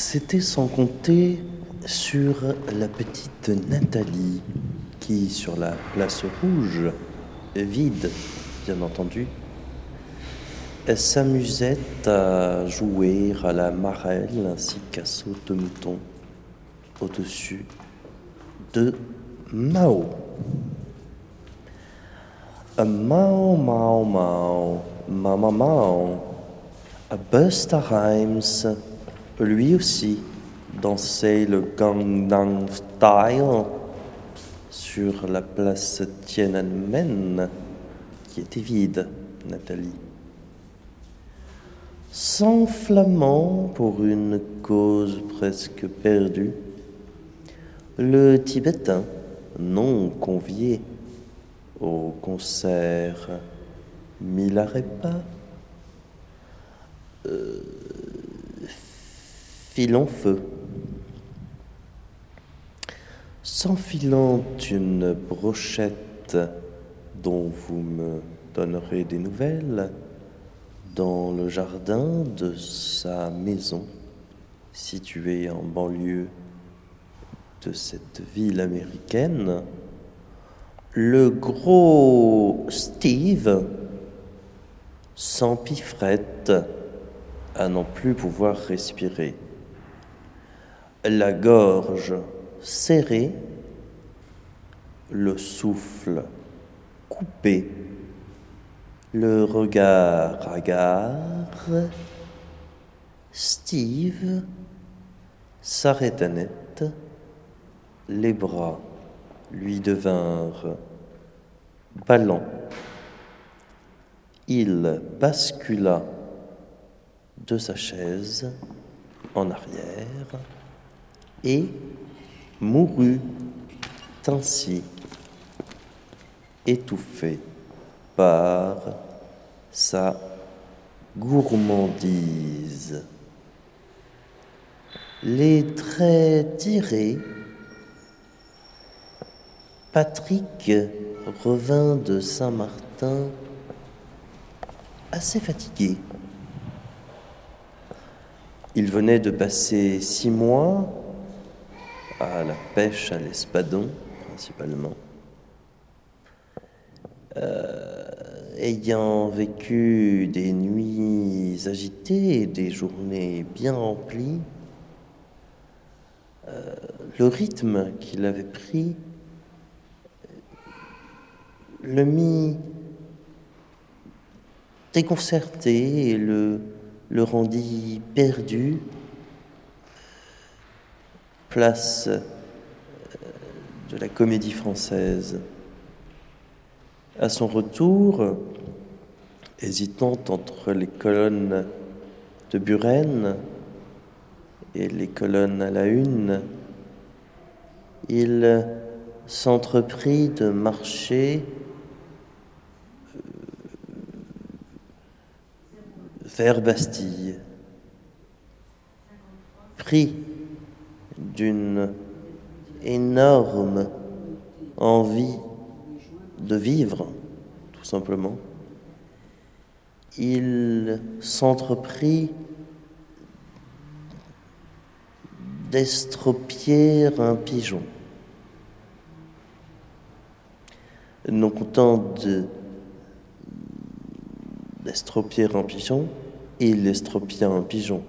C'était sans compter sur la petite Nathalie qui, sur la place rouge, vide bien entendu, s'amusait à jouer à la marelle ainsi qu'à saute-mouton au-dessus de Mao. Mao, Mao, Mao, Mama Mao. Busta Rhymes, lui aussi, dansait le Gangnam Style sur la place Tiananmen, qui était vide, Nathalie. S'enflammant pour une cause presque perdue, le Tibétain, non convié au concert Milarepa, filant feu. S'enfilant une brochette dont vous me donnerez des nouvelles dans le jardin de sa maison située en banlieue de cette ville américaine, le gros Steve s'empiffrette à non plus pouvoir respirer. La gorge serrée, le souffle coupé, le regard hagard, Steve s'arrêta net, les bras lui devinrent ballants. Il bascula de sa chaise en arrière et mourut ainsi, étouffé par sa gourmandise. Les traits tirés, Patrick revint de Saint-Martin assez fatigué. Il venait de passer six mois la pêche à l'espadon, principalement. Euh, ayant vécu des nuits agitées et des journées bien remplies, euh, le rythme qu'il avait pris le mit déconcerté et le, le rendit perdu. Place euh, de la comédie française. À son retour, hésitant entre les colonnes de Buren et les colonnes à la une, il s'entreprit de marcher vers Bastille, pris d'une énorme envie de vivre, tout simplement, il s'entreprit d'estropier un pigeon. Non content d'estropier un pigeon, il estropia un pigeon.